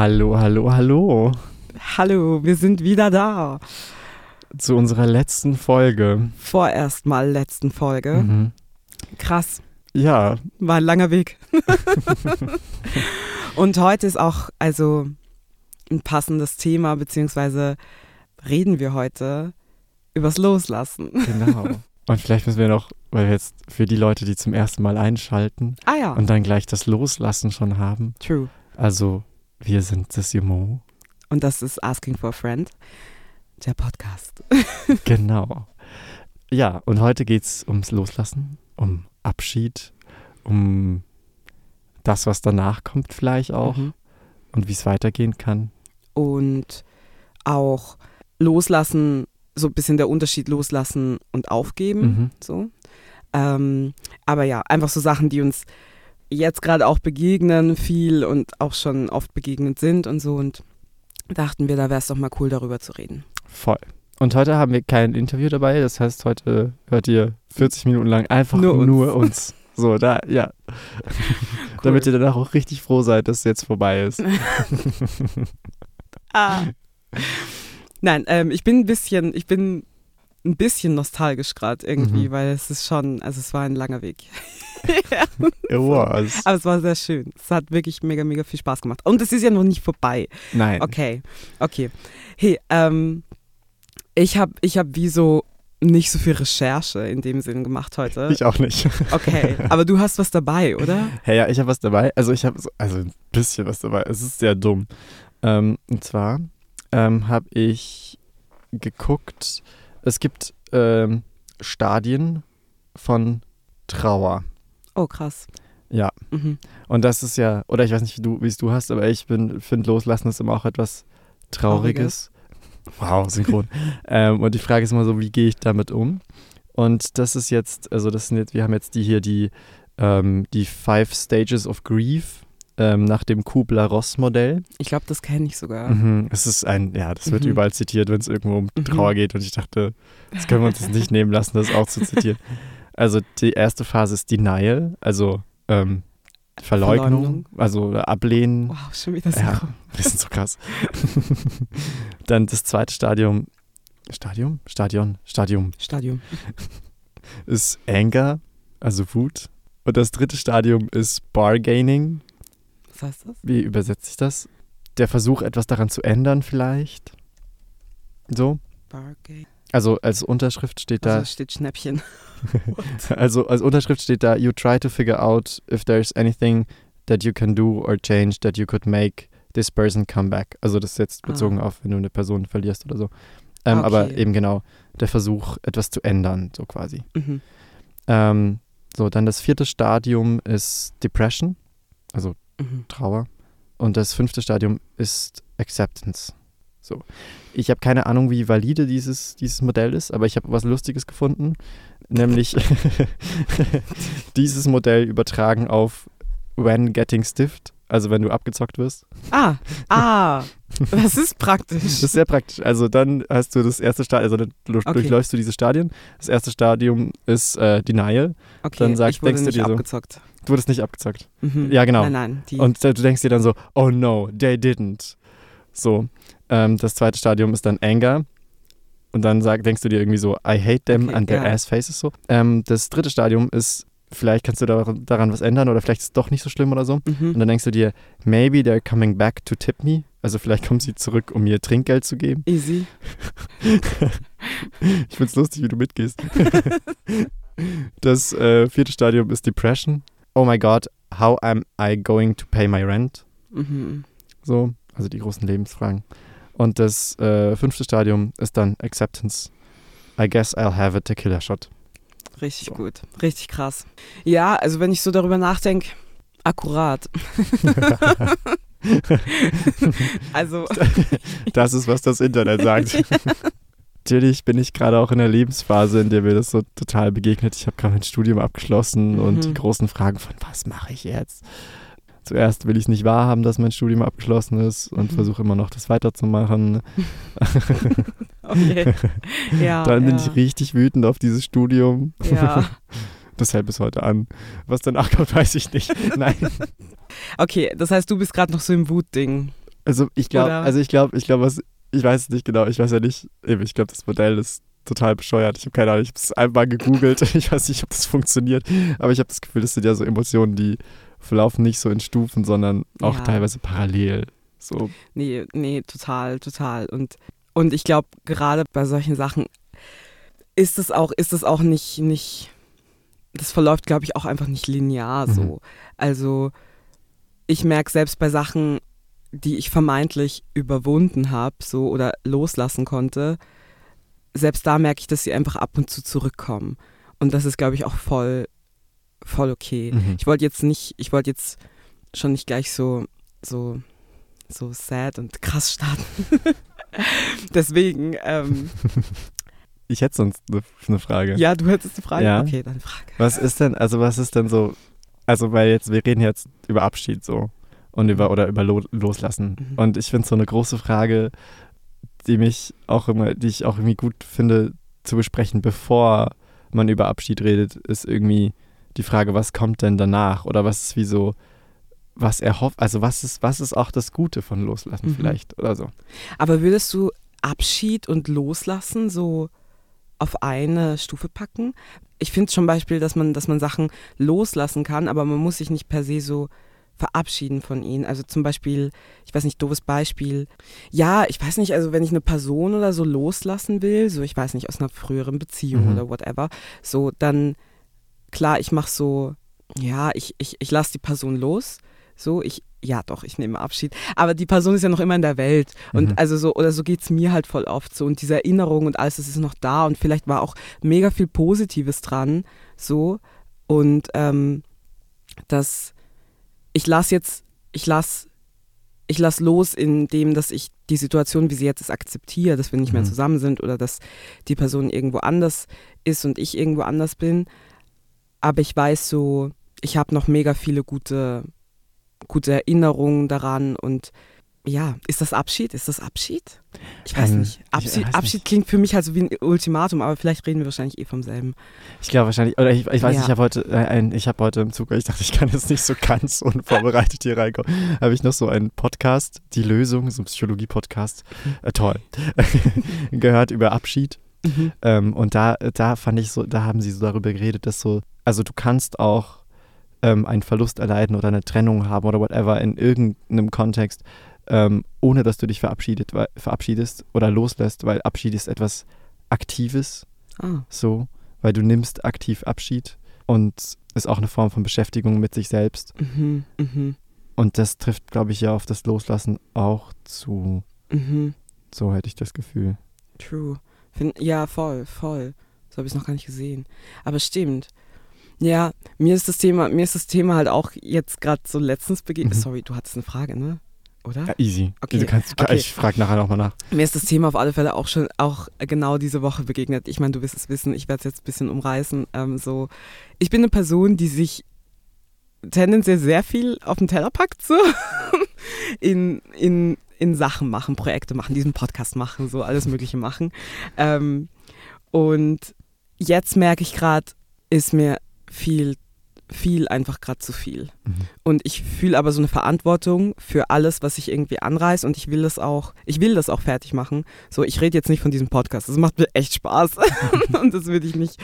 Hallo, hallo, hallo. Hallo, wir sind wieder da. Zu unserer letzten Folge. Vorerst mal letzten Folge. Mhm. Krass, Ja, war ein langer Weg. Und heute ist auch also ein passendes Thema, beziehungsweise reden wir heute übers Loslassen. genau. Und vielleicht müssen wir noch, weil wir jetzt für die Leute, die zum ersten Mal einschalten Ah ja, und dann gleich das Loslassen schon haben. true. Also, wir sind Jumo. Und das ist Asking for a Friend, der Podcast. Genau. Ja, und heute geht es ums Loslassen, um Abschied, um das, was danach kommt, vielleicht auch Mhm. und wie es weitergehen kann. Und auch loslassen, so ein bisschen der Unterschied loslassen und aufgeben. Mhm. So. Ähm, aber ja, einfach so Sachen, die uns jetzt gerade auch begegnen, viel und auch schon oft begegnet sind und so. Und dachten wir, da wäre es doch mal cool, darüber zu reden. Voll. Und heute haben wir kein Interview dabei, das heißt, heute hört ihr 40 Minuten lang einfach nur, Nur uns. uns. So, da, ja. Damit ihr danach auch richtig froh seid, dass es jetzt vorbei ist. Ah. Nein, ähm, ich bin ein bisschen, ich bin ein bisschen nostalgisch gerade irgendwie, Mhm. weil es ist schon, also es war ein langer Weg. It was. Aber es war sehr schön. Es hat wirklich mega, mega viel Spaß gemacht. Und es ist ja noch nicht vorbei. Nein. Okay, okay. Hey, ähm, ich habe ich hab wie so nicht so viel Recherche in dem Sinn gemacht heute. Ich auch nicht. Okay, aber du hast was dabei, oder? Hey, ja, ich habe was dabei. Also ich habe so, also ein bisschen was dabei. Es ist sehr dumm. Ähm, und zwar ähm, habe ich geguckt, es gibt ähm, Stadien von Trauer. Oh, krass. Ja. Mhm. Und das ist ja, oder ich weiß nicht, wie du, wie es du hast, aber ich finde, Loslassen ist immer auch etwas Trauriges. Wow, synchron. ähm, und die Frage ist immer so, wie gehe ich damit um? Und das ist jetzt, also das sind jetzt, wir haben jetzt die hier, die, ähm, die Five Stages of Grief ähm, nach dem Kubler-Ross-Modell. Ich glaube, das kenne ich sogar. Mhm. Es ist ein, ja, das wird Mhm. überall zitiert, wenn es irgendwo um Mhm. Trauer geht. Und ich dachte, das können wir uns jetzt nicht nehmen lassen, das auch zu zitieren. Also die erste Phase ist Denial, also ähm, Verleugnung, Verleumdung. also Ablehnen. Wow, schon wieder so. Ja, wir sind so krass. Dann das zweite Stadium, Stadium? Stadion, Stadium Stadium. ist Anger, also Wut. Und das dritte Stadium ist Bargaining. Was heißt das? Wie übersetzt sich das? Der Versuch, etwas daran zu ändern vielleicht. So. Bargate. Also als Unterschrift steht da, Also steht Schnäppchen. also als Unterschrift steht da, you try to figure out if there's anything that you can do or change that you could make this person come back. Also das ist jetzt bezogen Ah. auf, wenn du eine Person verlierst oder so. Ähm, Ah, Aber okay. eben genau, der Versuch, etwas zu ändern, so quasi. Mhm. Ähm, so, dann das vierte Stadium ist Depression, also Mhm. Trauer. Und das fünfte Stadium ist Acceptance. So. Ich habe keine Ahnung, wie valide dieses, dieses Modell ist, aber ich habe was Lustiges gefunden, nämlich dieses Modell übertragen auf When Getting Stiffed, also wenn du abgezockt wirst. Ah, ah, das ist praktisch. Das ist sehr praktisch. Also dann hast du das erste Stadium, also dann Okay. durchläufst du diese Stadien. Das erste Stadium ist äh, Denial. okay, dann sag- ich wurde denkst du nicht dir so- abgezockt. Du wurdest nicht abgezockt. Mhm. Ja, genau. Nein, nein. Und du denkst dir dann so, oh no, they didn't. So. Ähm, das zweite Stadium ist dann Anger. Und dann sag, denkst du dir irgendwie so, I hate them Okay, and their ja. ass faces so. Ähm, das dritte Stadium ist, vielleicht kannst du da, daran was ändern oder vielleicht ist es doch nicht so schlimm oder so. mhm. Und dann denkst du dir, maybe they're coming back to tip me. Also vielleicht kommen sie zurück, um mir Trinkgeld zu geben. Easy. Ich find's lustig, wie du mitgehst. Das äh, vierte Stadium ist Depression. Oh my God, how am I going to pay my rent? Mhm. So, also die großen Lebensfragen. Und das äh, fünfte Stadium ist dann Acceptance. I guess I'll have a tequila shot. Richtig So. gut. Richtig krass. Ja, also wenn ich so darüber nachdenke, akkurat. also, Das ist, was das Internet sagt. Natürlich bin ich gerade auch in der Lebensphase, in der mir das so total begegnet. Ich habe gerade mein Studium abgeschlossen und Mhm. die großen Fragen von, was mache ich jetzt? Zuerst will ich es nicht wahrhaben, dass mein Studium abgeschlossen ist und Mhm. versuche immer noch das weiterzumachen. okay. Ja, Dann bin ja. ich richtig wütend auf dieses Studium. Ja. Das hält bis heute an. Was danach kommt, weiß ich nicht. Nein. Okay, das heißt, du bist gerade noch so im Wutding. Also ich glaube, also ich glaube, ich glaube, was, ich weiß es nicht genau, ich weiß ja nicht, ich glaube, das Modell ist total bescheuert. Ich habe keine Ahnung, ich habe es einmal gegoogelt, ich weiß nicht, ob das funktioniert, aber ich habe das Gefühl, das sind ja so Emotionen, die verlaufen nicht so in Stufen, sondern auch Ja. teilweise parallel. So, Nee, nee, total, total. Und, und ich glaube, gerade bei solchen Sachen ist es auch, ist es auch nicht, nicht, das verläuft, glaube ich, auch einfach nicht linear Mhm. so. Also ich merke selbst bei Sachen, die ich vermeintlich überwunden habe, so oder loslassen konnte, selbst da merke ich, dass sie einfach ab und zu zurückkommen. Und das ist, glaube ich, auch voll, voll okay. mhm. Ich wollte jetzt nicht, ich wollte jetzt schon nicht gleich so, so, so sad und krass starten. Deswegen, ähm, ich hätte sonst eine, eine Frage. ja, du hättest eine Frage? Ja. Okay, dann Frage. Was ist denn, also was ist denn so, also weil jetzt, wir reden jetzt über Abschied so und über, oder über Lo Loslassen. Mhm. Und ich finde so eine große Frage, die mich auch immer, die ich auch irgendwie gut finde zu besprechen, bevor man über Abschied redet, ist irgendwie die Frage, was kommt denn danach? Oder was ist wie so, was erhofft, also was ist, was ist auch das Gute von Loslassen Mhm. vielleicht oder so? Aber würdest du Abschied und Loslassen so auf eine Stufe packen? Ich finde zum Beispiel, dass man, dass man Sachen loslassen kann, aber man muss sich nicht per se so verabschieden von ihnen. Also zum Beispiel, ich weiß nicht, doofes Beispiel. Ja, ich weiß nicht, also wenn ich eine Person oder so loslassen will, so ich weiß nicht, aus einer früheren Beziehung Mhm. oder whatever, so dann, klar, ich mache so, ja, ich, ich, ich lasse die Person los, so, ich, ja doch, ich nehme Abschied, aber die Person ist ja noch immer in der Welt und Mhm. also so, oder so geht es mir halt voll oft so und diese Erinnerung und alles, das ist noch da und vielleicht war auch mega viel Positives dran, so und ähm, das, ich lasse jetzt, ich lasse ich lass los in dem, dass ich die Situation, wie sie jetzt ist, akzeptiere, dass wir nicht mehr Mhm. zusammen sind oder dass die Person irgendwo anders ist und ich irgendwo anders bin. Aber ich weiß so, ich habe noch mega viele gute, gute Erinnerungen daran und ja, ist das Abschied? Ist das Abschied? Ich weiß Ähm, nicht. ich Abschied, weiß Abschied nicht. klingt für mich halt so wie ein Ultimatum, aber vielleicht reden wir wahrscheinlich eh vom selben. Ich glaube wahrscheinlich, oder ich, ich weiß Ja. nicht, ich habe heute, äh, ein, ich habe heute im Zug, ich dachte, ich kann jetzt nicht so ganz unvorbereitet hier reinkommen, habe ich noch so einen Podcast, Die Lösung, so ein Psychologie-Podcast, äh, toll, gehört über Abschied. Mhm. Ähm, und da, da fand ich so, da haben sie so darüber geredet, dass so, also du kannst auch ähm, einen Verlust erleiden oder eine Trennung haben oder whatever in irgendeinem Kontext, ähm, ohne dass du dich verabschiedet, weil, verabschiedest oder loslässt, weil Abschied ist etwas Aktives Ah, so, weil du nimmst aktiv Abschied und ist auch eine Form von Beschäftigung mit sich selbst. mhm, mhm, Und das trifft, glaube ich, ja auf das Loslassen auch zu. mhm. So hätte ich das Gefühl. True. Find, ja, voll, voll. So habe ich es noch gar nicht gesehen. Aber stimmt. Ja, mir ist das Thema, mir ist das Thema halt auch jetzt gerade so letztens begegnet. Mhm. Sorry, du hattest eine Frage, ne? Oder? Ja, easy. Okay, Du kannst, okay. Ich frage nachher nochmal nach. Mir ist das Thema auf alle Fälle auch schon auch genau diese Woche begegnet. Ich meine, du wirst es wissen, ich werde es jetzt ein bisschen umreißen. Ähm, so, ich bin eine Person, die sich tendenziell sehr viel auf den Teller packt, so in, in, in Sachen machen, Projekte machen, diesen Podcast machen, so alles Mögliche machen. Ähm, und jetzt merke ich gerade, ist mir viel, viel einfach gerade zu viel. Mhm. Und ich fühle aber so eine Verantwortung für alles, was ich irgendwie anreiß und ich will das auch, ich will das auch fertig machen. So, ich rede jetzt nicht von diesem Podcast. Das macht mir echt Spaß. und das würde ich nicht,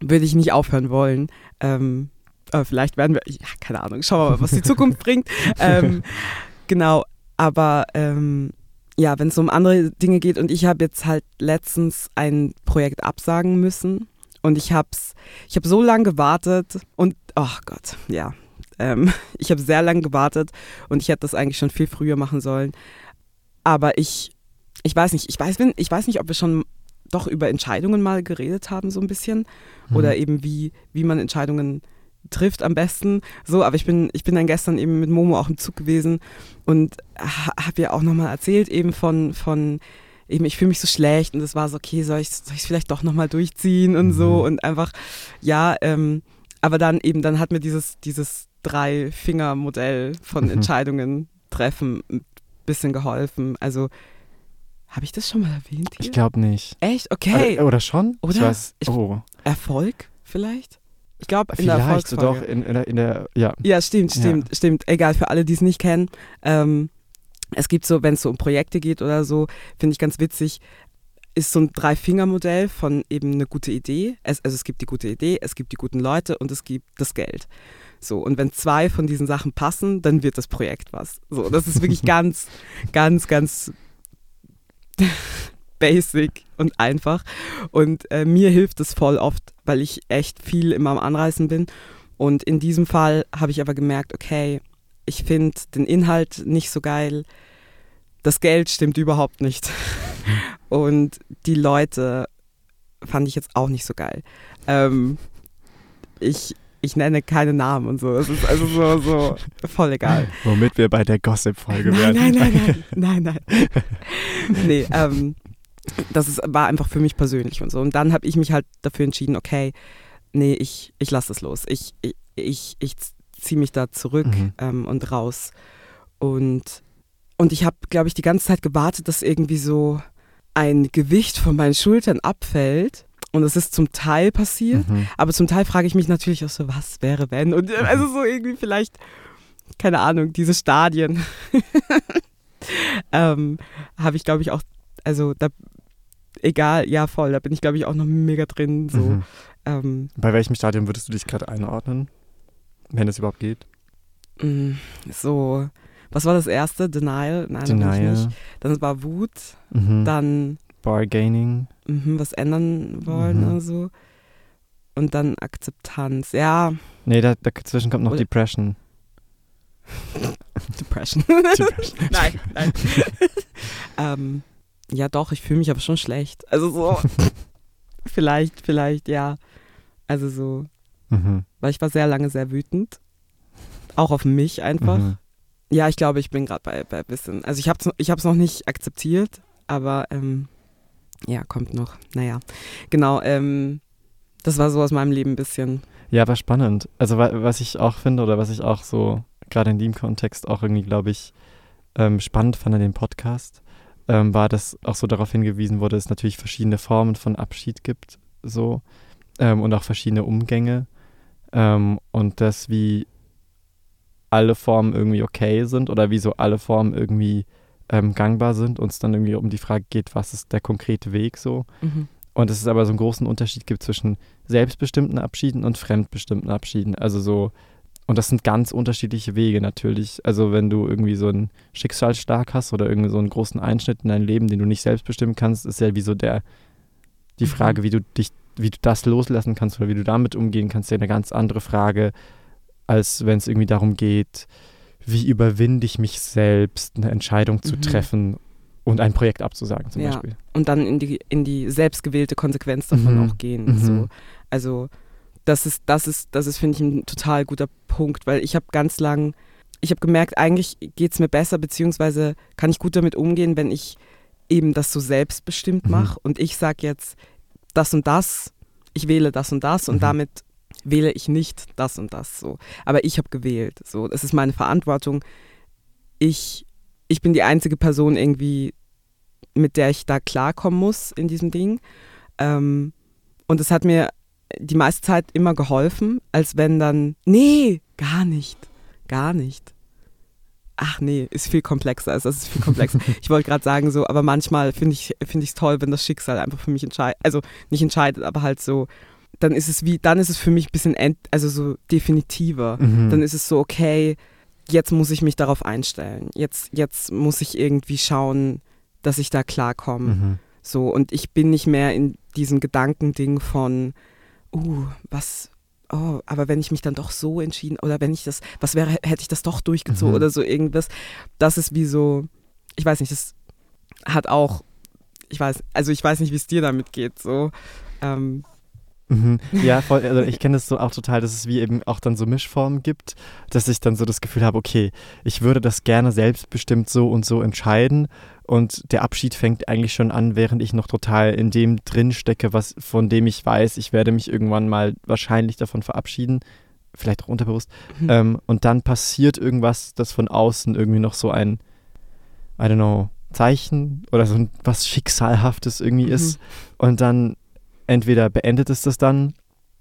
würde ich nicht aufhören wollen. Ähm, aber vielleicht werden wir, ja, keine Ahnung, schauen wir mal, was die Zukunft bringt. Ähm, genau, aber ähm, ja, wenn es um andere Dinge geht und ich habe jetzt halt letztens ein Projekt absagen müssen und ich habe ich habe so lange gewartet und, ach Gott, ja, ähm, ich habe sehr lange gewartet und ich hätte das eigentlich schon viel früher machen sollen. Aber ich, ich weiß nicht, ich weiß, ich weiß nicht, ob wir schon doch über Entscheidungen mal geredet haben, so ein bisschen. Mhm. Oder eben wie, wie man Entscheidungen trifft am besten. So, aber ich bin, ich bin dann gestern eben mit Momo auch im Zug gewesen und ha, habe ja auch nochmal erzählt eben von, von eben, ich fühle mich so schlecht und es war so, okay, soll ich es vielleicht doch nochmal durchziehen und so Mhm. und einfach, ja, ähm, aber dann eben, dann hat mir dieses, dieses Drei-Finger-Modell von Mhm. Entscheidungen treffen ein bisschen geholfen. Also, habe ich das schon mal erwähnt hier? Ich glaube nicht. Echt? Okay. Oder, oder schon? Ich Oder? weiß. Ich- oh. Erfolg vielleicht? Ich glaube, in der Vielleicht so Erfolgsfolge. doch in, in, der, in der. Ja. Ja, stimmt, Ja. stimmt, stimmt. Egal, für alle, die es nicht kennen. Ähm, es gibt so, wenn es so um Projekte geht oder so, finde ich ganz witzig, ist so ein Drei-Finger-Modell von eben eine gute Idee. Es, also es gibt die gute Idee, es gibt die guten Leute und es gibt das Geld. So, und wenn zwei von diesen Sachen passen, dann wird das Projekt was. So, das ist wirklich ganz, ganz, ganz basic und einfach. Und äh, mir hilft es voll oft, weil ich echt viel immer am Anreißen bin. Und in diesem Fall habe ich aber gemerkt, okay, ich finde den Inhalt nicht so geil. Das Geld stimmt überhaupt nicht. Und die Leute fand ich jetzt auch nicht so geil. Ähm, ich, ich nenne keine Namen und so. Es ist also so, so voll egal. Womit wir bei der Gossip-Folge werden. Nein, nein, nein, nein, nein. nee, ähm, das ist, war einfach für mich persönlich und so. Und dann habe ich mich halt dafür entschieden, okay, nee, ich, ich lasse es los. Ich, ich, ich, ich ziehe mich da zurück mhm. ähm, und raus. Und, und ich habe, glaube ich, die ganze Zeit gewartet, dass irgendwie so ein Gewicht von meinen Schultern abfällt. Und es ist zum Teil passiert, mhm. aber zum Teil frage ich mich natürlich auch so, was wäre wenn? Und äh, also so irgendwie vielleicht, keine Ahnung, diese Stadien ähm, habe ich, glaube ich, auch, also da, egal, ja voll, da bin ich, glaube ich, auch noch mega drin. So. Mhm. Ähm, Bei welchem Stadium würdest du dich gerade einordnen, wenn es überhaupt geht? Mm, so, was war das erste? Denial? Nein, Denial. nicht. Dann war Wut, mhm. dann Bargaining. Mhm, was ändern wollen mhm. oder so. Und dann Akzeptanz, ja. Nee, da, dazwischen kommt noch oder Depression. Depression. Depression. nein, nein. ähm, ja, doch, ich fühle mich aber schon schlecht. Also so, vielleicht, vielleicht, ja. Also so, mhm. weil ich war sehr lange sehr wütend. Auch auf mich einfach. Mhm. Ja, ich glaube, ich bin gerade bei, bei bisschen. Also ich habe es ich noch nicht akzeptiert, aber ähm, ja, kommt noch. Naja, genau. Ähm, das war so aus meinem Leben ein bisschen. Ja, war spannend. Also was ich auch finde oder was ich auch so gerade in dem Kontext auch irgendwie, glaube ich, ähm, spannend fand an dem Podcast, ähm, war, dass auch so darauf hingewiesen wurde, dass es natürlich verschiedene Formen von Abschied gibt, so ähm, und auch verschiedene Umgänge ähm, und dass wie alle Formen irgendwie okay sind oder wieso alle Formen irgendwie ähm, gangbar sind und es dann irgendwie um die Frage geht, was ist der konkrete Weg so. Mhm. Und dass es aber so einen großen Unterschied gibt zwischen selbstbestimmten Abschieden und fremdbestimmten Abschieden. Also so, und das sind ganz unterschiedliche Wege natürlich. Also wenn du irgendwie so einen Schicksalsschlag hast oder irgendwie so einen großen Einschnitt in dein Leben, den du nicht selbst bestimmen kannst, ist ja wie so der, die mhm. Frage, wie du dich, wie du das loslassen kannst oder wie du damit umgehen kannst, ja eine ganz andere Frage, als wenn es irgendwie darum geht, wie überwinde ich mich selbst, eine Entscheidung zu mhm. treffen und ein Projekt abzusagen zum ja. Beispiel. Und dann in die, in die selbstgewählte Konsequenz davon mhm. auch gehen. Mhm. So. Also das ist, das ist, das ist, finde ich, ein total guter Punkt, weil ich habe ganz lang, ich habe gemerkt, eigentlich geht es mir besser, beziehungsweise kann ich gut damit umgehen, wenn ich eben das so selbstbestimmt mache mhm. und ich sage jetzt das und das, ich wähle das und das und mhm. damit wähle ich nicht das und das so. Aber ich habe gewählt. So, es ist meine Verantwortung. Ich, ich bin die einzige Person irgendwie, mit der ich da klarkommen muss in diesem Ding. Ähm, und es hat mir die meiste Zeit immer geholfen, als wenn dann, nee, gar nicht, gar nicht. Ach nee, ist viel komplexer. Also das ist viel komplexer. ich wollte gerade sagen so, aber manchmal finde ich es find toll, wenn das Schicksal einfach für mich entscheidet. Also nicht entscheidet, aber halt so, dann ist es wie, dann ist es für mich ein bisschen, end, also so definitiver. Mhm. Dann ist es so, okay, jetzt muss ich mich darauf einstellen. Jetzt, jetzt muss ich irgendwie schauen, dass ich da klarkomme. Mhm. So, und ich bin nicht mehr in diesem Gedankending von, uh, was, oh, aber wenn ich mich dann doch so entschieden, oder wenn ich das, was wäre, hätte ich das doch durchgezogen mhm. oder so irgendwas. Das ist wie so, ich weiß nicht, das hat auch, ich weiß, also ich weiß nicht, wie es dir damit geht, so. Ähm, Mhm. Ja, voll, also ich kenne das so auch total, dass es wie eben auch dann so Mischformen gibt, dass ich dann so das Gefühl habe, okay, ich würde das gerne selbstbestimmt so und so entscheiden und der Abschied fängt eigentlich schon an, während ich noch total in dem drin stecke, was von dem ich weiß, ich werde mich irgendwann mal wahrscheinlich davon verabschieden, vielleicht auch unterbewusst. Mhm. Ähm, und dann passiert irgendwas, das von außen irgendwie noch so ein, I don't know, Zeichen oder so was Schicksalhaftes irgendwie mhm. ist. Und dann entweder beendet es das dann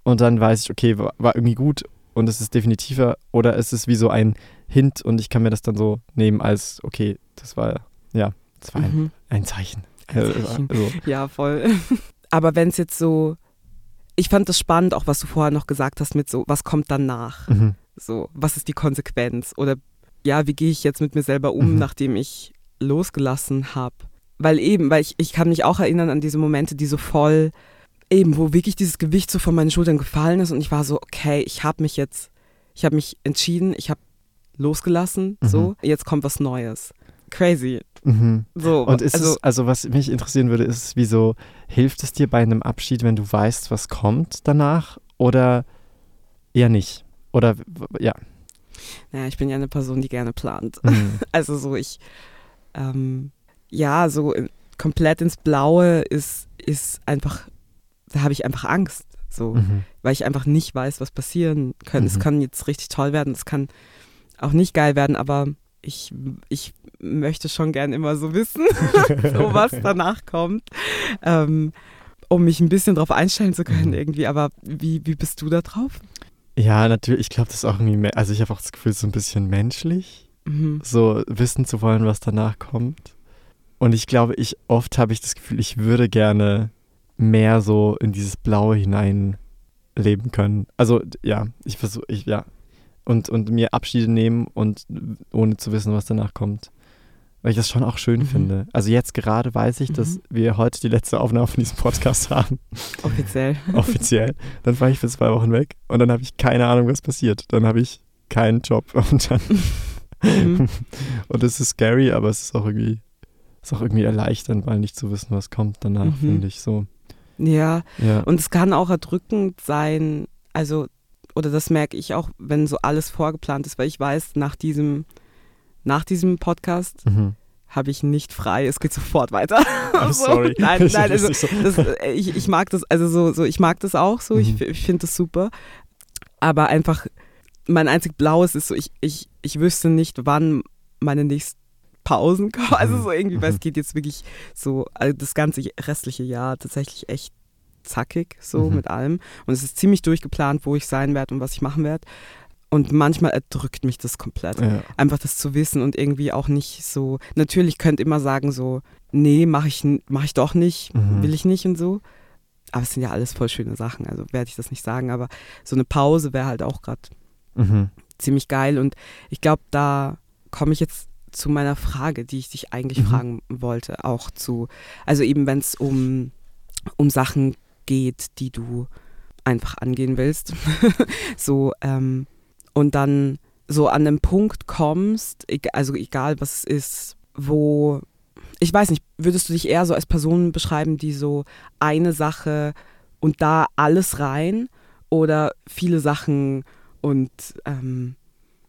und dann weiß ich, okay, war, war irgendwie gut und es ist definitiver oder ist es wie so ein Hint und ich kann mir das dann so nehmen als, okay, das war, ja, das war ein, Mhm. ein Zeichen. Ein Äh, Zeichen. Also, Ja, voll. Aber wenn es jetzt so, ich fand das spannend, auch was du vorher noch gesagt hast mit so, was kommt danach? mhm. So, was ist die Konsequenz? Oder ja, wie gehe ich jetzt mit mir selber um, Mhm. nachdem ich losgelassen habe? Weil eben, weil ich, ich kann mich auch erinnern an diese Momente, die so voll, eben, wo wirklich dieses Gewicht so von meinen Schultern gefallen ist und ich war so, okay, ich habe mich jetzt, ich habe mich entschieden, ich habe losgelassen, Mhm. so, jetzt kommt was Neues. Crazy. Mhm. So, Und ist also, es, also was mich interessieren würde, ist, wieso hilft es dir bei einem Abschied, wenn du weißt, was kommt danach oder eher nicht? Oder, ja. ja, ich bin ja eine Person, die gerne plant. Mhm. Also so ich, ähm, ja, so in- komplett ins Blaue ist, ist einfach, da habe ich einfach Angst. So, Mhm. weil ich einfach nicht weiß, was passieren könnte. Es Mhm. kann jetzt richtig toll werden, es kann auch nicht geil werden, aber ich, ich möchte schon gern immer so wissen, so was danach kommt, ähm, um mich ein bisschen drauf einstellen zu können Mhm. irgendwie. Aber wie, wie bist du da drauf? Ja, natürlich, ich glaube, das ist auch irgendwie, me- also ich habe auch das Gefühl, so ein bisschen menschlich, Mhm. so wissen zu wollen, was danach kommt. Und ich glaube, ich, oft habe ich das Gefühl, ich würde gerne mehr so in dieses Blaue hinein leben können. Also, ja, ich versuche, ich, ja. Und, und mir Abschiede nehmen und ohne zu wissen, was danach kommt. Weil ich das schon auch schön Mhm. finde. Also jetzt gerade weiß ich, dass Mhm. wir heute die letzte Aufnahme von diesem Podcast haben, Offiziell. offiziell. Dann fahre ich für zwei Wochen weg und dann habe ich keine Ahnung, was passiert. Dann habe ich keinen Job und dann Mhm. und es ist scary, aber es ist auch irgendwie ist auch irgendwie erleichternd, mal nicht zu wissen, was kommt danach, Mhm. finde ich so. Ja, Ja. Und es kann auch erdrückend sein, also, oder das merke ich auch, wenn so alles vorgeplant ist, weil ich weiß, nach diesem, nach diesem Podcast mhm. habe ich nicht frei, es geht sofort weiter. I'm So. sorry. Nein, Ich nein, also, so. das, ich, ich mag das, also so, so, ich mag das auch so, ich, Mhm. f- ich finde das super. Aber einfach, mein einzig Blaues ist so, ich, ich, ich wüsste nicht, wann meine nächsten Pausen kommen. Also so irgendwie, weil Mhm. es geht jetzt wirklich so, also das ganze restliche Jahr tatsächlich echt zackig, so Mhm. mit allem. Und es ist ziemlich durchgeplant, wo ich sein werde und was ich machen werde. Und manchmal erdrückt mich das komplett Ja. einfach das zu wissen und irgendwie auch nicht so. Natürlich könnt immer sagen so, nee, mache ich, mach ich doch nicht, Mhm. will ich nicht und so. Aber es sind ja alles voll schöne Sachen, also werde ich das nicht sagen. Aber so eine Pause wäre halt auch gerade Mhm. ziemlich geil und ich glaube, da komme ich jetzt zu meiner Frage, die ich dich eigentlich Mhm. fragen wollte, auch zu, also eben wenn es um, um Sachen geht, die du einfach angehen willst, so ähm, und dann so an den Punkt kommst, also egal was es ist, wo, ich weiß nicht, würdest du dich eher so als Person beschreiben, die so eine Sache und da alles rein oder viele Sachen und ähm,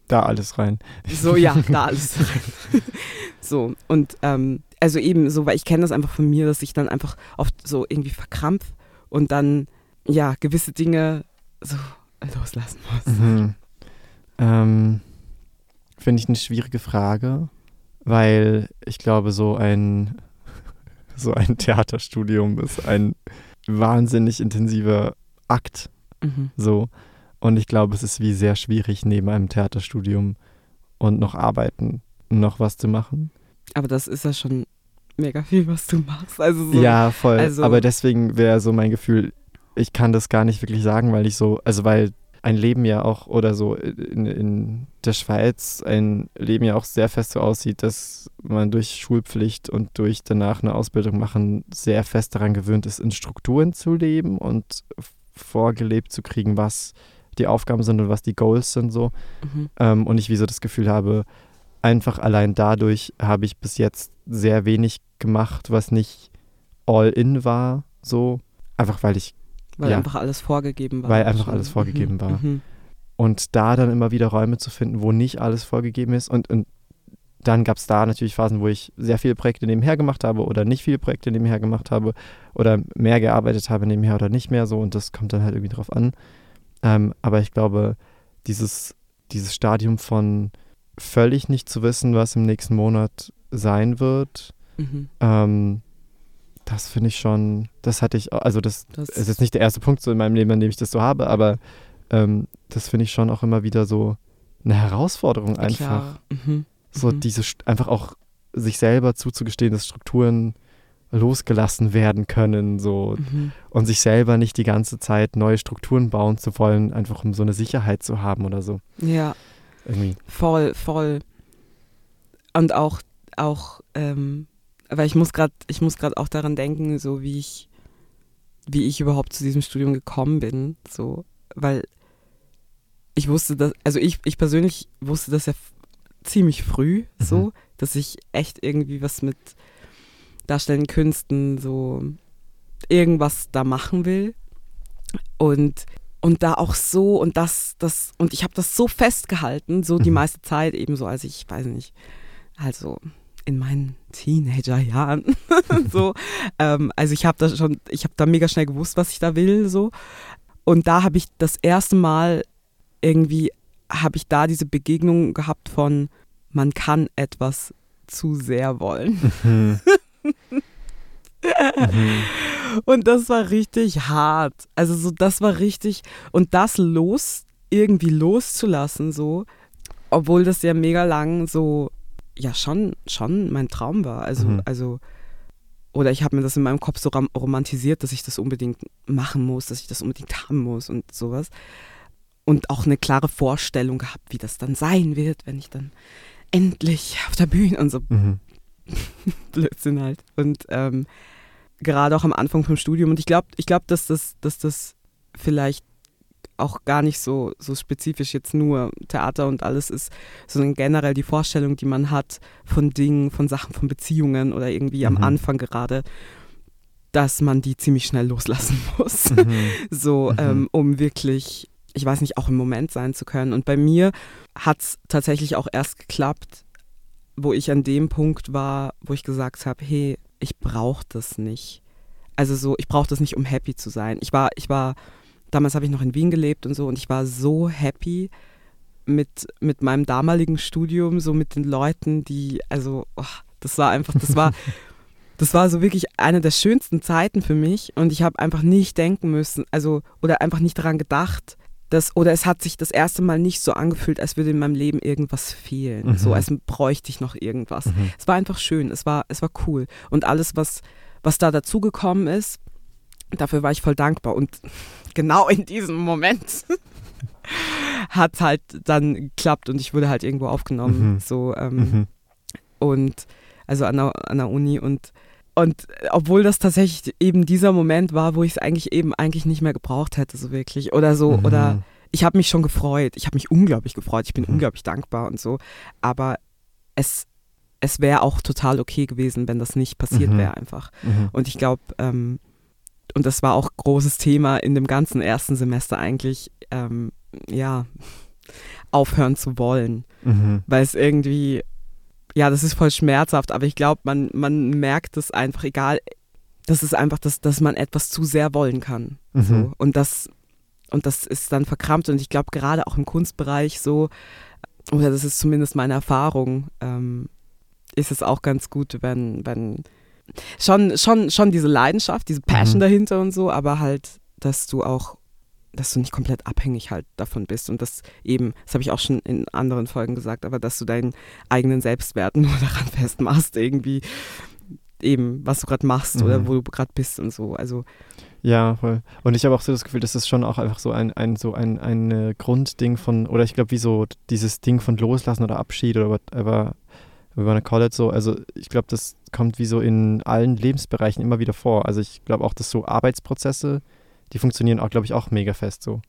Da alles rein. so, ja, da alles rein. so, und ähm, also eben so, weil ich kenne das einfach von mir, dass ich dann einfach oft so irgendwie verkrampf und dann, ja, gewisse Dinge so loslassen muss. Mhm. Ähm, Finde ich eine schwierige Frage, weil ich glaube, so ein, so ein Theaterstudium ist ein wahnsinnig intensiver Akt. Mhm. So. Und ich glaube, es ist wie sehr schwierig, neben einem Theaterstudium und noch arbeiten, noch was zu machen. Aber das ist ja schon mega viel, was du machst. Also so, Ja, voll. also- Aber deswegen wäre so mein Gefühl, ich kann das gar nicht wirklich sagen, weil ich so, also weil ein Leben ja auch oder so in, in der Schweiz ein Leben ja auch sehr fest so aussieht, dass man durch Schulpflicht und durch danach eine Ausbildung machen sehr fest daran gewöhnt ist, in Strukturen zu leben und vorgelebt zu kriegen, was die Aufgaben sind und was die Goals sind so. Mhm. Ähm, und ich wie so das Gefühl habe, einfach allein dadurch habe ich bis jetzt sehr wenig gemacht, was nicht all in war, so. Einfach weil ich, Weil Ja. einfach alles vorgegeben war. Weil einfach alles vorgegeben mhm. war. Mhm. und da dann immer wieder Räume zu finden, wo nicht alles vorgegeben ist. Und, und dann gab es da natürlich Phasen, wo ich sehr viele Projekte nebenher gemacht habe oder nicht viele Projekte nebenher gemacht habe oder mehr gearbeitet habe nebenher oder nicht mehr so. Und das kommt dann halt irgendwie drauf an. Ähm, aber ich glaube, dieses, dieses Stadium von völlig nicht zu wissen, was im nächsten Monat sein wird, Mhm. ähm, das finde ich schon, das hatte ich, also das Das ist jetzt nicht der erste Punkt so in meinem Leben, an dem ich das so habe, aber ähm, das finde ich schon auch immer wieder so eine Herausforderung einfach. Mhm. So Mhm. diese St- einfach auch sich selber zuzugestehen, dass Strukturen losgelassen werden können, so Mhm. und sich selber nicht die ganze Zeit neue Strukturen bauen zu wollen, einfach um so eine Sicherheit zu haben oder so. Ja, Irgendwie. voll, voll. Und auch, auch, ähm, weil ich muss gerade, ich muss gerade auch daran denken, so wie ich, wie ich überhaupt zu diesem Studium gekommen bin, so, weil ich wusste das, also ich, ich persönlich wusste das ja ziemlich früh, so, Mhm. dass ich echt irgendwie was mit darstellenden Künsten, so irgendwas da machen will und und da auch so und das das und ich habe das so festgehalten, so die Mhm. meiste Zeit eben so, als ich weiß nicht, also in meinen Teenagerjahren so, ähm, also ich habe da schon, ich habe da mega schnell gewusst, was ich da will so und da habe ich das erste Mal irgendwie habe ich da diese Begegnung gehabt von man kann etwas zu sehr wollen. Mhm. Und das war richtig hart. Also so, das war richtig. Und das los, irgendwie loszulassen, so, obwohl das ja mega lang so, ja, schon, schon mein Traum war. Also, Mhm. also, oder ich habe mir das in meinem Kopf so rom romantisiert, dass ich das unbedingt machen muss, dass ich das unbedingt haben muss und sowas. Und auch eine klare Vorstellung gehabt, wie das dann sein wird, wenn ich dann endlich auf der Bühne und so Mhm. Blödsinn halt. Und ähm, gerade auch am Anfang vom Studium. Und ich glaube, ich glaub, dass, das, dass das vielleicht auch gar nicht so, so spezifisch jetzt nur Theater und alles ist, sondern generell die Vorstellung, die man hat von Dingen, von Sachen, von Beziehungen oder irgendwie am Mhm. Anfang gerade, dass man die ziemlich schnell loslassen muss. Mhm. So, Mhm. ähm, um wirklich, ich weiß nicht, auch im Moment sein zu können. Und bei mir hat es tatsächlich auch erst geklappt, wo ich an dem Punkt war, wo ich gesagt habe, hey, ich brauche das nicht. Also so, ich brauche das nicht, um happy zu sein. Ich war, ich war, damals habe ich noch in Wien gelebt und so und ich war so happy mit, mit meinem damaligen Studium, so mit den Leuten, die, also, oh, das war einfach, das war, das war so wirklich eine der schönsten Zeiten für mich und ich habe einfach nicht denken müssen, also, oder einfach nicht daran gedacht, dass, oder es hat sich das erste Mal nicht so angefühlt, als würde in meinem Leben irgendwas fehlen. Mhm. So, als bräuchte ich noch irgendwas. Mhm. Es war einfach schön, es war, es war cool. Und alles, was, was da dazugekommen ist, dafür war ich voll dankbar. Und genau in diesem Moment hat halt dann geklappt und ich wurde halt irgendwo aufgenommen. Mhm. So, ähm, Mhm. und also an der, an der Uni und und obwohl das tatsächlich eben dieser Moment war, wo ich es eigentlich eben eigentlich nicht mehr gebraucht hätte, so wirklich. Oder so, Mhm. oder ich habe mich schon gefreut. Ich habe mich unglaublich gefreut. Ich bin Mhm. unglaublich dankbar und so. Aber es, es wäre auch total okay gewesen, wenn das nicht passiert Mhm. wäre einfach. Mhm. Und ich glaube, ähm, und das war auch großes Thema in dem ganzen ersten Semester eigentlich, ähm, ja, aufhören zu wollen. Mhm. Weil es irgendwie, ja, das ist voll schmerzhaft, aber ich glaube, man, man merkt es einfach, egal, das ist einfach, das, dass man etwas zu sehr wollen kann. Mhm. So. Und das, und das ist dann verkrampft. Und ich glaube, gerade auch im Kunstbereich so, oder das ist zumindest meine Erfahrung, ähm, ist es auch ganz gut, wenn, wenn schon, schon, schon diese Leidenschaft, diese Passion Mhm. dahinter und so, aber halt, dass du auch, dass du nicht komplett abhängig halt davon bist und das eben, das habe ich auch schon in anderen Folgen gesagt, aber dass du deinen eigenen Selbstwert nur daran festmachst, irgendwie eben, was du gerade machst oder Mhm. wo du gerade bist und so. Also Ja, voll. Und ich habe auch so das Gefühl, das ist schon auch einfach so ein, ein, so ein, ein äh, Grundding von, oder ich glaube, wie so dieses Ding von Loslassen oder Abschied oder whatever, we wanna call it so. Also ich glaube, das kommt wie so in allen Lebensbereichen immer wieder vor. Also ich glaube auch, dass so Arbeitsprozesse, die funktionieren auch, glaube ich, auch mega fest so.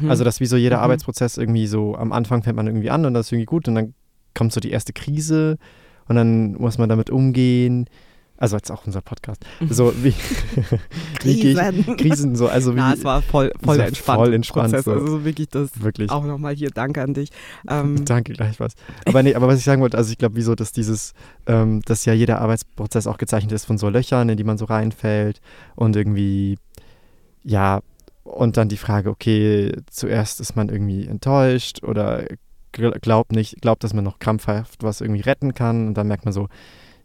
mhm. Also dass wie so jeder Mhm. Arbeitsprozess irgendwie so, am Anfang fängt man irgendwie an und das ist irgendwie gut und dann kommt so die erste Krise und dann muss man damit umgehen. Also jetzt auch unser Podcast. So wie, wie ich, Krisen. Krisen so, also wie, Na, es war voll, voll war entspannt. voll entspannt, Prozess. so. Also wirklich das. wirklich. Auch nochmal hier Danke an dich. Ähm, Danke, gleich was. Aber nee, aber was ich sagen wollte, also ich glaube, wieso, dass dieses, ähm, dass ja jeder Arbeitsprozess auch gezeichnet ist von so Löchern, in die man so reinfällt und irgendwie, ja, und dann die Frage, okay, zuerst ist man irgendwie enttäuscht oder gl- glaubt nicht, glaubt, dass man noch krampfhaft was irgendwie retten kann und dann merkt man so,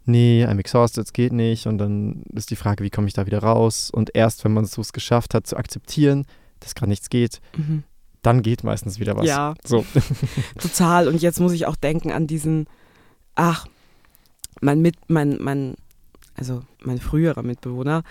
nee, I'm exhausted, es geht nicht und dann ist die Frage, wie komme ich da wieder raus und erst, wenn man es so geschafft hat zu akzeptieren, dass gerade nichts geht, mhm. dann geht meistens wieder was. Ja. So. Total. Und jetzt muss ich auch denken an diesen, ach, mein Mit, mein, mein, also mein früherer Mitbewohner.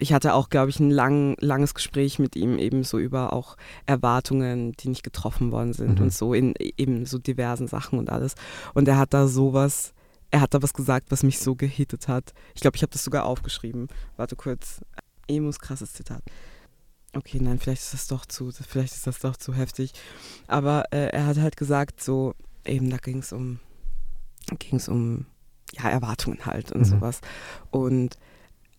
Ich hatte auch, glaube ich, ein lang, langes Gespräch mit ihm eben so über auch Erwartungen, die nicht getroffen worden sind Mhm. und so in eben so diversen Sachen und alles. Und er hat da sowas, er hat da was gesagt, was mich so gehittet hat. Ich glaube, ich habe das sogar aufgeschrieben. Warte kurz. Emus krasses Zitat. Okay, nein, vielleicht ist das doch zu, vielleicht ist das doch zu heftig. Aber äh, er hat halt gesagt, so, eben da ging es um, ging es um, ja, Erwartungen halt und Mhm. sowas. Und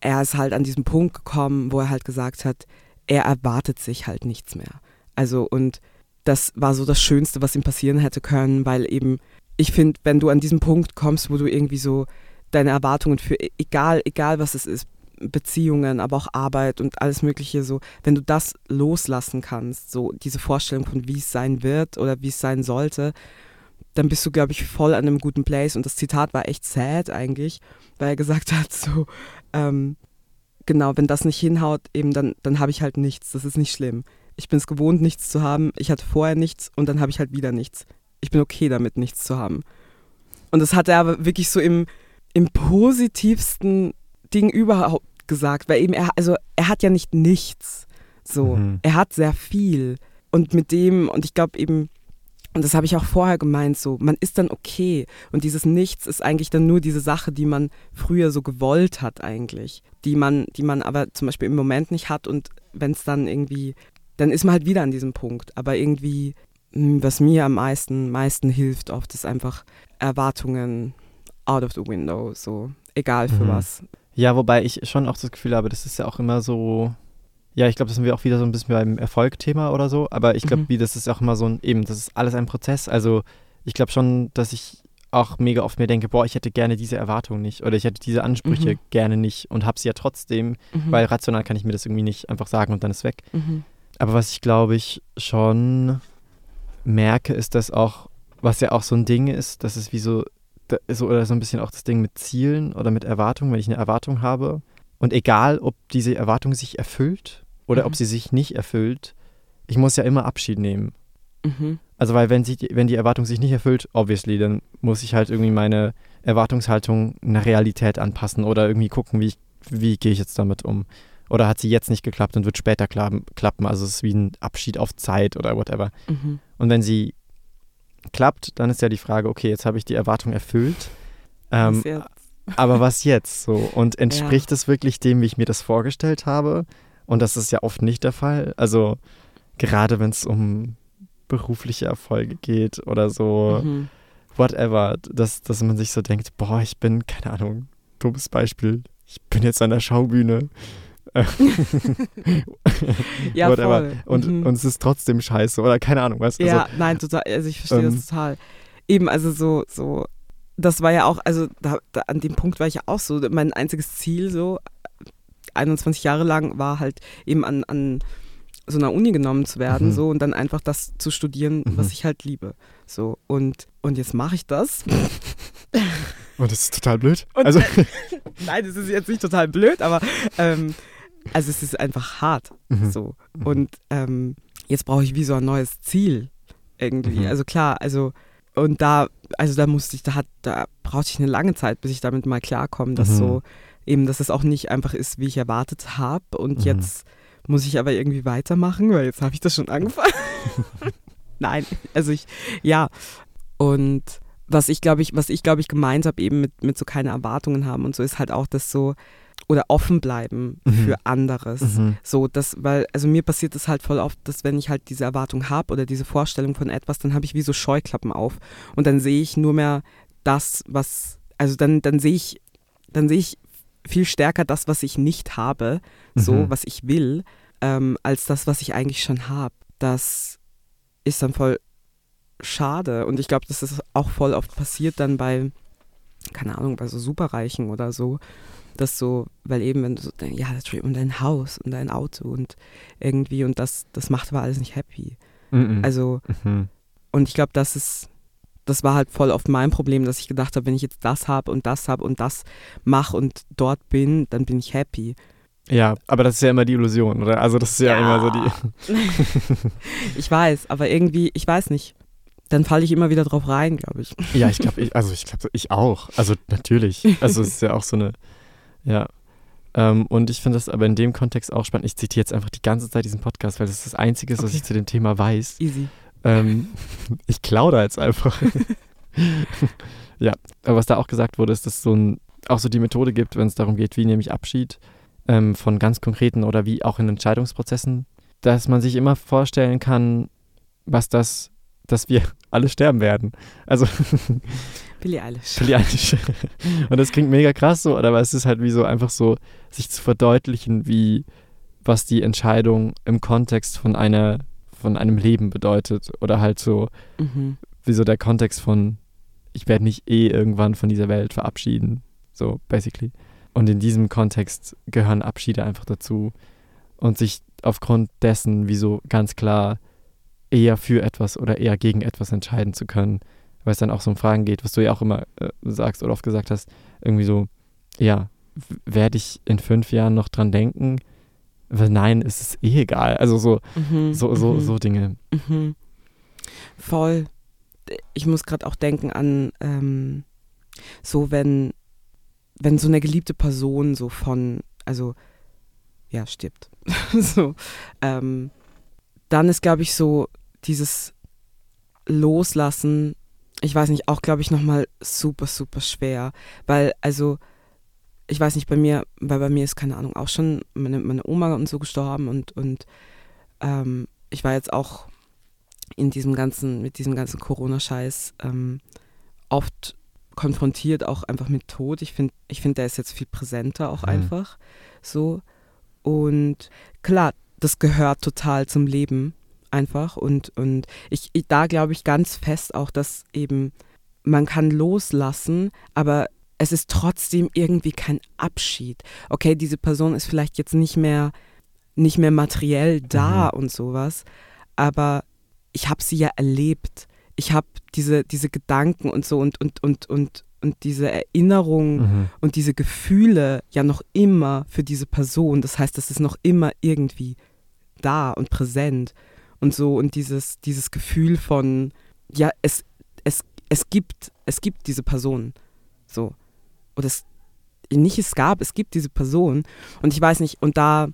er ist halt an diesen Punkt gekommen, wo er halt gesagt hat, er erwartet sich halt nichts mehr. Also und das war so das Schönste, was ihm passieren hätte können, weil eben, ich finde, wenn du an diesen Punkt kommst, wo du irgendwie so deine Erwartungen für, e- egal, egal was es ist, Beziehungen, aber auch Arbeit und alles Mögliche so, wenn du das loslassen kannst, so diese Vorstellung von wie es sein wird oder wie es sein sollte, dann bist du, glaube ich, voll an einem guten Place. Und das Zitat war echt sad eigentlich, weil er gesagt hat, so, ähm, genau, wenn das nicht hinhaut, eben dann, dann habe ich halt nichts. Das ist nicht schlimm. Ich bin es gewohnt, nichts zu haben. Ich hatte vorher nichts und dann habe ich halt wieder nichts. Ich bin okay damit, nichts zu haben. Und das hat er aber wirklich so im, im positivsten Ding überhaupt gesagt, weil eben er, also er hat ja nicht nichts. So, Mhm. er hat sehr viel. Und mit dem, und ich glaube eben, und das habe ich auch vorher gemeint, so, man ist dann okay. Und dieses Nichts ist eigentlich dann nur diese Sache, die man früher so gewollt hat eigentlich. Die man, die man aber zum Beispiel im Moment nicht hat und wenn es dann irgendwie, dann ist man halt wieder an diesem Punkt. Aber irgendwie, mh, was mir am meisten, meisten hilft oft, ist einfach Erwartungen out of the window, so, egal für Mhm. was. Ja, wobei ich schon auch das Gefühl habe, das ist ja auch immer so. Ja, ich glaube, das sind wir auch wieder so ein bisschen beim Erfolgthema oder so. Aber ich glaube, Mhm. wie das ist auch immer so ein, eben, das ist alles ein Prozess. Also ich glaube schon, dass ich auch mega oft mir denke, boah, ich hätte gerne diese Erwartung nicht oder ich hätte diese Ansprüche Mhm. gerne nicht und habe sie ja trotzdem, Mhm. weil rational kann ich mir das irgendwie nicht einfach sagen und dann ist weg. mhm. Aber was ich glaube ich schon merke, ist, dass auch, was ja auch so ein Ding ist, dass es wie so, so oder so ein bisschen auch das Ding mit Zielen oder mit Erwartungen, wenn ich eine Erwartung habe und egal, ob diese Erwartung sich erfüllt oder Mhm. ob sie sich nicht erfüllt, ich muss ja immer Abschied nehmen. Mhm. Also weil wenn, sie, wenn die Erwartung sich nicht erfüllt, obviously, dann muss ich halt irgendwie meine Erwartungshaltung einer Realität anpassen oder irgendwie gucken, wie, ich, wie gehe ich jetzt damit um. Oder hat sie jetzt nicht geklappt und wird später klappen. Also es ist wie ein Abschied auf Zeit oder whatever. Mhm. Und wenn sie klappt, dann ist ja die Frage, okay, jetzt habe ich die Erwartung erfüllt. Ähm? Aber was jetzt so? Und entspricht es wirklich dem, wie ich mir das vorgestellt habe? Und das ist ja oft nicht der Fall. Also gerade wenn es um berufliche Erfolge geht oder so, Mhm. whatever, dass, dass man sich so denkt, boah, ich bin, keine Ahnung, dummes Beispiel, ich bin jetzt an der Schaubühne. Ja, whatever. voll. Und, Mhm. und es ist trotzdem scheiße oder keine Ahnung, weißt du? Ja, Also, nein, total. Also ich verstehe ähm, das total. Eben, also so, so, das war ja auch, also da, da, an dem Punkt war ich ja auch so, mein einziges Ziel so, 21 Jahre lang war halt eben an, an so einer Uni genommen zu werden, Mhm. so und dann einfach das zu studieren, was Mhm. ich halt liebe. So und, und jetzt mache ich das. und das ist total blöd. Und, also, Nein, das ist jetzt nicht total blöd, aber ähm, also es ist einfach hart. Mhm. So. Mhm. Und ähm, jetzt brauche ich wie so ein neues Ziel irgendwie. Mhm. Also klar, also und da, also da musste ich, da hat, da brauchte ich eine lange Zeit, bis ich damit mal klarkomme, dass Mhm. so eben, dass es auch nicht einfach ist, wie ich erwartet habe. Und Mhm. jetzt muss ich aber irgendwie weitermachen, weil jetzt habe ich das schon angefangen. Nein, also ich, ja. Und was ich glaube ich, was ich glaube ich gemeint habe, eben mit, mit so keine Erwartungen haben und so, ist halt auch das so, oder offen bleiben Mhm. für anderes. Mhm. So, das, weil, also mir passiert es halt voll oft, dass wenn ich halt diese Erwartung habe oder diese Vorstellung von etwas, dann habe ich wie so Scheuklappen auf und dann sehe ich nur mehr das, was, also dann, dann sehe ich, dann sehe ich viel stärker das, was ich nicht habe, so, Mhm. was ich will, ähm, als das, was ich eigentlich schon habe. Das ist dann voll schade und ich glaube, dass das auch voll oft passiert dann bei, keine Ahnung, bei so Superreichen oder so, dass so, weil eben, wenn du so, denkst, ja, das und dein Haus und dein Auto und irgendwie und das, das macht aber alles nicht happy. Mhm. Also, Mhm. und ich glaube, das ist, das war halt voll oft mein Problem, dass ich gedacht habe, wenn ich jetzt das habe und das habe und das mache und dort bin, dann bin ich happy. Ja, aber das ist ja immer die Illusion, oder? Also das ist ja, ja. immer so die. ich weiß, aber irgendwie, ich weiß nicht. Dann falle ich immer wieder drauf rein, glaube ich. Ja, ich glaube, ich, also ich glaube, ich auch. Also natürlich. Also es ist ja auch so eine, ja. Ähm, und ich finde das aber in dem Kontext auch spannend. Ich zitiere jetzt einfach die ganze Zeit diesen Podcast, weil das ist das Einzige, okay. was ich zu dem Thema weiß. Easy. Ähm, ich klaue da jetzt einfach. ja, aber was da auch gesagt wurde, ist, dass es so ein, auch so die Methode gibt, wenn es darum geht, wie nehme ich Abschied ähm, von ganz konkreten oder wie auch in Entscheidungsprozessen, dass man sich immer vorstellen kann, was das, dass wir alle sterben werden. Also Billie Eilish. Billie Eilish. Und das klingt mega krass so, aber es ist halt wie so einfach so, sich zu verdeutlichen, wie was die Entscheidung im Kontext von einer von einem Leben bedeutet oder halt so mhm. wie so der Kontext von ich werde mich eh irgendwann von dieser Welt verabschieden, so basically. Und in diesem Kontext gehören Abschiede einfach dazu. Und sich aufgrund dessen, wieso ganz klar eher für etwas oder eher gegen etwas entscheiden zu können, weil es dann auch so um Fragen geht, was du ja auch immer äh, sagst oder oft gesagt hast, irgendwie so, ja, werde ich in fünf Jahren noch dran denken? Weil nein, es ist eh egal. Also so, mhm, so, so, mhm. so Dinge. Mhm. Voll. Ich muss gerade auch denken an ähm, so, wenn wenn so eine geliebte Person so von, also ja, stirbt, so, ähm, dann ist, glaube ich, so dieses Loslassen, ich weiß nicht, auch, glaube ich, nochmal super, super schwer, weil, also, ich weiß nicht, bei mir, weil bei mir ist, keine Ahnung, auch schon meine, meine Oma und so gestorben und, und ähm, ich war jetzt auch in diesem ganzen, mit diesem ganzen Corona-Scheiß ähm, oft konfrontiert auch einfach mit Tod. Ich finde, ich find, der ist jetzt viel präsenter auch mhm. einfach so. Und klar, das gehört total zum Leben einfach. Und, und ich, ich da glaube ich ganz fest auch, dass eben man kann loslassen, aber es ist trotzdem irgendwie kein Abschied. Okay, diese Person ist vielleicht jetzt nicht mehr, nicht mehr materiell da mhm. und sowas, aber ich habe sie ja erlebt ich habe diese, diese Gedanken und so und, und, und, und, und diese Erinnerungen mhm. und diese Gefühle ja noch immer für diese Person. Das heißt, das ist noch immer irgendwie da und präsent und so und dieses, dieses Gefühl von, ja, es, es, es gibt, es gibt diese Person. So. Oder es, nicht es gab, es gibt diese Person. Und ich weiß nicht, und da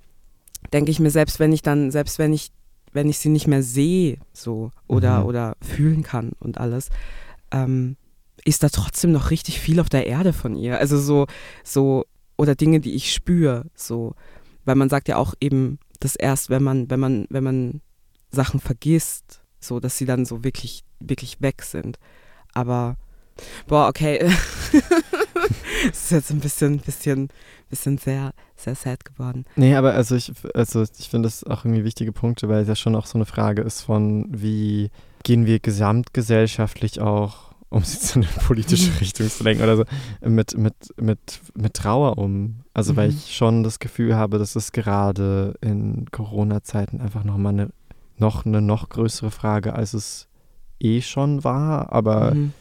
denke ich mir, selbst wenn ich dann, selbst wenn ich wenn ich sie nicht mehr sehe so oder, mhm. oder fühlen kann und alles, ähm, ist da trotzdem noch richtig viel auf der Erde von ihr. Also so, so, oder Dinge, die ich spüre, so. Weil man sagt ja auch eben, dass erst, wenn man, wenn man, wenn man Sachen vergisst, so, dass sie dann so wirklich, wirklich weg sind. Aber, boah, okay. Es ist jetzt ein bisschen, bisschen, bisschen sehr, sehr sad geworden. Nee, aber also ich, also ich finde das auch irgendwie wichtige Punkte, weil es ja schon auch so eine Frage ist von, wie gehen wir gesamtgesellschaftlich auch, um es jetzt in eine politische Richtung zu lenken oder so, mit, mit, mit, mit Trauer um. Also mhm. weil ich schon das Gefühl habe, dass es gerade in Corona-Zeiten einfach nochmal eine noch eine noch größere Frage, als es eh schon war, aber mhm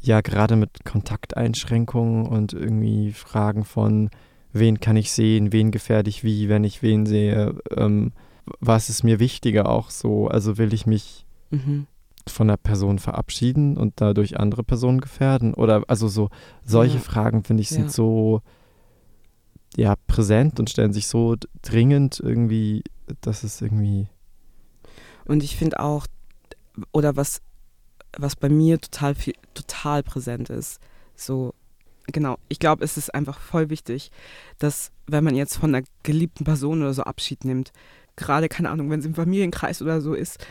ja gerade mit Kontakteinschränkungen und irgendwie Fragen von, wen kann ich sehen, wen gefährde ich wie, wenn ich wen sehe, ähm, was ist mir wichtiger auch so, also will ich mich mhm. von der Person verabschieden und dadurch andere Personen gefährden oder also so solche ja. Fragen finde ich sind ja. so ja präsent und stellen sich so dringend irgendwie, dass es irgendwie und ich finde auch oder was was bei mir total viel, total präsent ist. So, genau. Ich glaube, es ist einfach voll wichtig, dass wenn man jetzt von einer geliebten Person oder so Abschied nimmt, gerade, keine Ahnung, wenn es im Familienkreis oder so ist,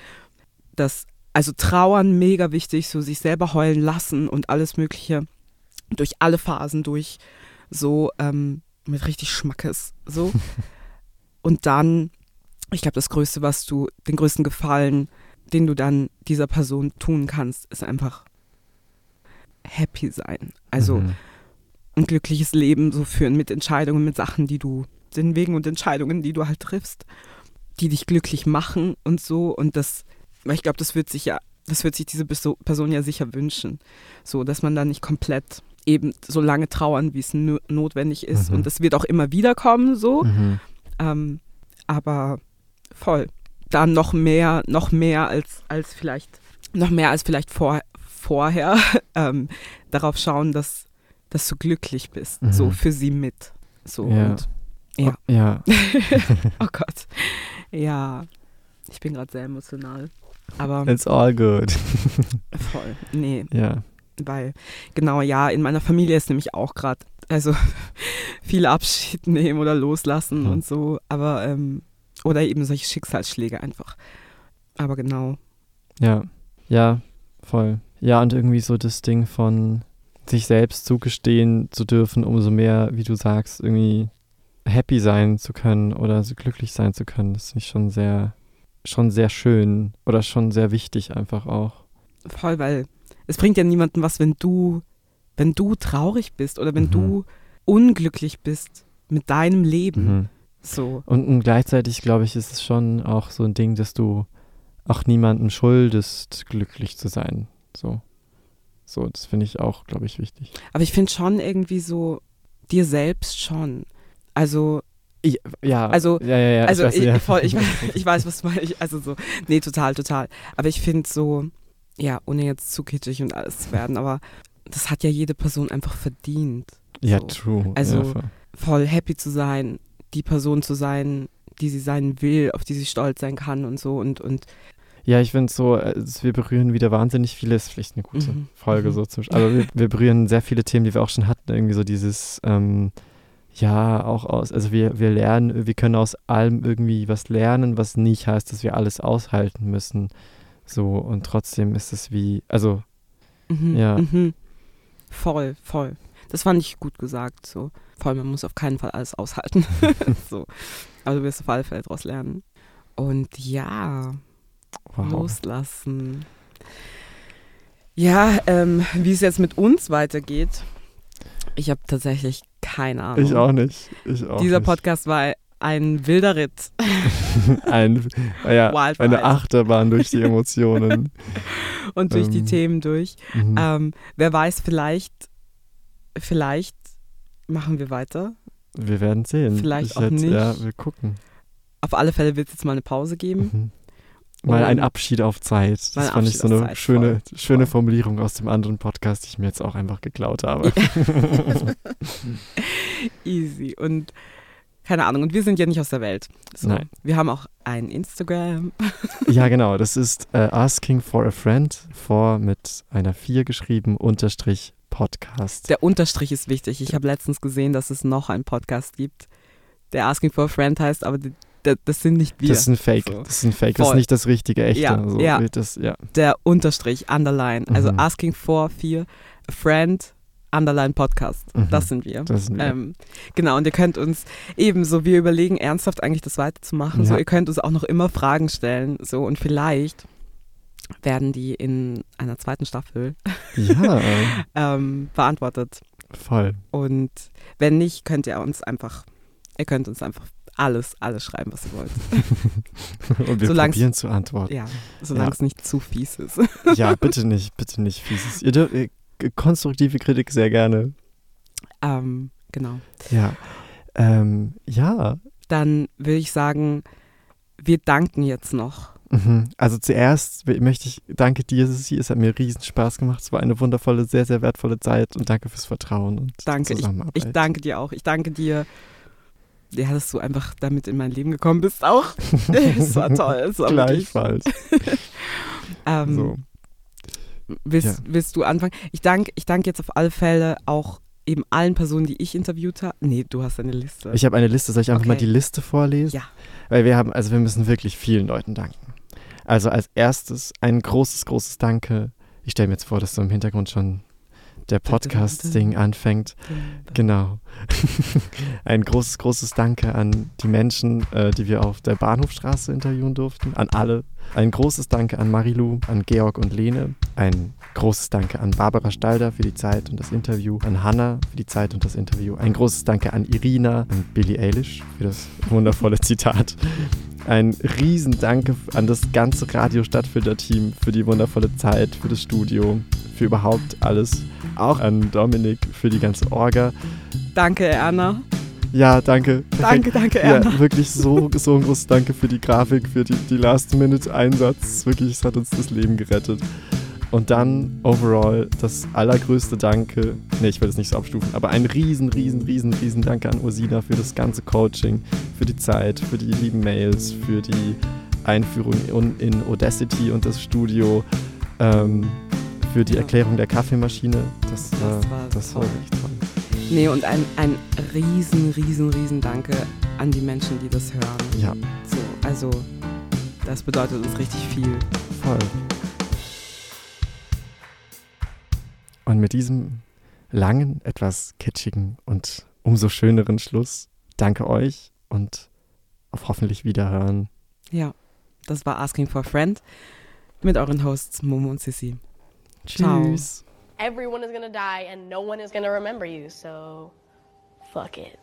dass, also Trauern mega wichtig, so sich selber heulen lassen und alles Mögliche durch alle Phasen durch, so ähm, mit richtig Schmackes, so. und dann, ich glaube, das Größte, was du, den größten Gefallen den du dann dieser Person tun kannst, ist einfach happy sein. Also mhm. ein glückliches Leben so führen mit Entscheidungen, mit Sachen, die du, den Wegen und Entscheidungen, die du halt triffst, die dich glücklich machen und so. Und das, weil ich glaube, das wird sich ja, das wird sich diese Person ja sicher wünschen. So, dass man da nicht komplett eben so lange trauern, wie es notwendig ist. Mhm. Und das wird auch immer wieder kommen, so. Mhm. Ähm, aber voll. Dann noch mehr, noch mehr als, als vielleicht, noch mehr als vielleicht vor, vorher ähm, darauf schauen, dass, dass du glücklich bist, Mhm. so für sie mit. So Ja. und ja. Oh, ja. oh Gott. Ja, ich bin gerade sehr emotional. Aber It's all good. voll. Nee, ja. weil, genau, ja, in meiner Familie ist nämlich auch gerade, also viel Abschied nehmen oder loslassen Hm. und so, aber, ähm, oder eben solche Schicksalsschläge einfach. Aber genau. Ja. Ja, voll. Ja, und irgendwie so das Ding von sich selbst zugestehen zu dürfen, umso mehr, wie du sagst, irgendwie happy sein zu können oder so glücklich sein zu können, das finde ich schon sehr, schon sehr schön oder schon sehr wichtig einfach auch. Voll, weil es bringt ja niemandem was, wenn du, wenn du traurig bist oder wenn Mhm. du unglücklich bist mit deinem Leben. Mhm. So. Und, und gleichzeitig, glaube ich, ist es schon auch so ein Ding, dass du auch niemandem schuldest, glücklich zu sein. So. So, das finde ich auch, glaube ich, wichtig. Aber ich finde schon irgendwie so, dir selbst schon. Also, ja, Also- ja, ja, ja, also weiß, ich, ja. voll, ich, weiß- ich weiß, was du meinst. Also so, nee, total, total. Aber ich finde so, ja, ohne jetzt zu kitschig und alles zu werden, aber das hat ja jede Person einfach verdient. ja, so. true. Also-. Voll happy zu sein, die Person zu sein, die sie sein will, auf die sie stolz sein kann und so und, und ja ich finde so, äh, wir berühren wieder wahnsinnig viele, ist vielleicht eine gute Mhm. Folge Mhm. so zum Aber wir, wir berühren sehr viele Themen, die wir auch schon hatten, irgendwie so dieses, ähm, ja, auch aus, also wir, wir lernen, wir können aus allem irgendwie was lernen, was nicht heißt, dass wir alles aushalten müssen. So, und trotzdem ist es wie, also, mhm, Ja. mhm. voll, voll. Das fand ich gut gesagt. So. Voll, man muss auf keinen Fall alles aushalten. so. Aber du wirst auf alle Fälle daraus lernen. Und ja, wow. loslassen. Ja, ähm, wie es jetzt mit uns weitergeht, ich habe tatsächlich keine Ahnung. Ich auch nicht. Ich auch Dieser nicht. Podcast war ein wilder Ritt. Ein, ja, eine. Achterbahn durch die Emotionen. Und durch die Ähm, Themen durch. Mhm. Ähm, wer weiß, vielleicht, vielleicht machen wir weiter. wir werden sehen. vielleicht ich auch nicht. Ja, wir gucken. Auf alle Fälle wird es jetzt mal eine Pause geben. Mhm. Mal ein Abschied auf Zeit. Das fand ich Abschied so auf eine Zeit, schöne, voll, schöne. Formulierung aus dem anderen Podcast, die ich mir jetzt auch einfach geklaut habe. Easy. Und keine Ahnung. Und wir sind ja nicht aus der Welt. So. Nein. Wir haben auch ein Instagram. ja, genau. Das ist äh, Asking for a Friend, vor mit einer 4 geschrieben, unterstrich Podcast. Der Unterstrich ist wichtig. Ich habe letztens gesehen, dass es noch einen Podcast gibt, der Asking for a Friend heißt, aber die, der, das sind nicht wir. Das ist ein Fake. So. Das ist ein Fake. Das ist Voll. nicht das richtige, echte. Ja, so. ja. Das, ja. der Unterstrich, Underline. Also Mhm. Asking for vier, a Friend, Underline Podcast. Mhm. Das sind wir. Das sind wir. Ähm, genau, und ihr könnt uns ebenso, wir überlegen ernsthaft eigentlich das weiterzumachen. So, Ja. ihr könnt uns auch noch immer Fragen stellen. So, und vielleicht werden die in einer zweiten Staffel ja, ähm, beantwortet. voll. Und wenn nicht, könnt ihr uns einfach, ihr könnt uns einfach alles, alles schreiben, was ihr wollt. Und wir Solang's- probieren zu antworten. Ja, solange Ja. es nicht zu fies ist. Ja, bitte nicht, bitte nicht fieses. Ihr dürft, äh, konstruktive Kritik sehr gerne. ähm, genau. Ja. Ähm, ja. Dann würde ich sagen, wir danken jetzt noch. Mhm. Also zuerst möchte ich, danke dir, Sissi, es hat mir riesen Spaß gemacht. Es war eine wundervolle, sehr, sehr wertvolle Zeit und danke fürs Vertrauen und Danke, Zusammenarbeit. Ich danke dir auch. Ich danke dir, ja, dass du einfach damit in mein Leben gekommen bist auch. Es war toll. Es war Gleichfalls. ähm, so. willst, Ja. willst du anfangen? Ich danke ich dank jetzt auf alle Fälle auch eben allen Personen, die ich interviewt habe. Nee, du hast eine Liste. Ich habe eine Liste, soll ich einfach mal Okay. die Liste vorlesen? Ja. Weil wir haben, also wir müssen wirklich vielen Leuten danken. Also als erstes ein großes, großes Danke. Ich stelle mir jetzt vor, dass so im Hintergrund schon der Podcast-Ding anfängt. Genau. Ein großes, großes Danke an die Menschen, äh, die wir auf der Bahnhofstraße interviewen durften. An alle. Ein großes Danke an Marilu, an Georg und Lene. Ein großes Danke an Barbara Stalder für die Zeit und das Interview. An Hannah für die Zeit und das Interview. Ein großes Danke an Irina, an Billie Eilish für das wundervolle Zitat. Ein riesen Danke an das ganze Radio Stadtfilter-Team für die wundervolle Zeit, für das Studio, für überhaupt alles. Auch an Dominik für die ganze Orga. Danke, Erna. Ja, danke. Danke, danke, Erna. Ja, wirklich so, so ein großes Danke für die Grafik, für die, die Last-Minute-Einsatz. Wirklich, es hat uns das Leben gerettet. Und dann overall das allergrößte Danke, nee, ich will das nicht so abstufen, aber ein riesen, riesen, riesen, riesen Danke an Ursina für das ganze Coaching, für die Zeit, für die lieben Mails, für die Einführung in, in Audacity und das Studio, ähm, für die. Erklärung der Kaffeemaschine. Das, Das war, das war toll. wirklich toll. Nee, und ein, ein riesen, riesen, riesen Danke an die Menschen, die das hören. Ja, So, also, das bedeutet uns richtig viel. voll. Und mit diesem langen, etwas kitschigen und umso schöneren Schluss danke euch und auf hoffentlich Wiederhören. Ja, das war Asking for a Friend mit euren Hosts Momo und Sissi. Ciao. Tschüss. Everyone is gonna die and no one is gonna remember you, so fuck it.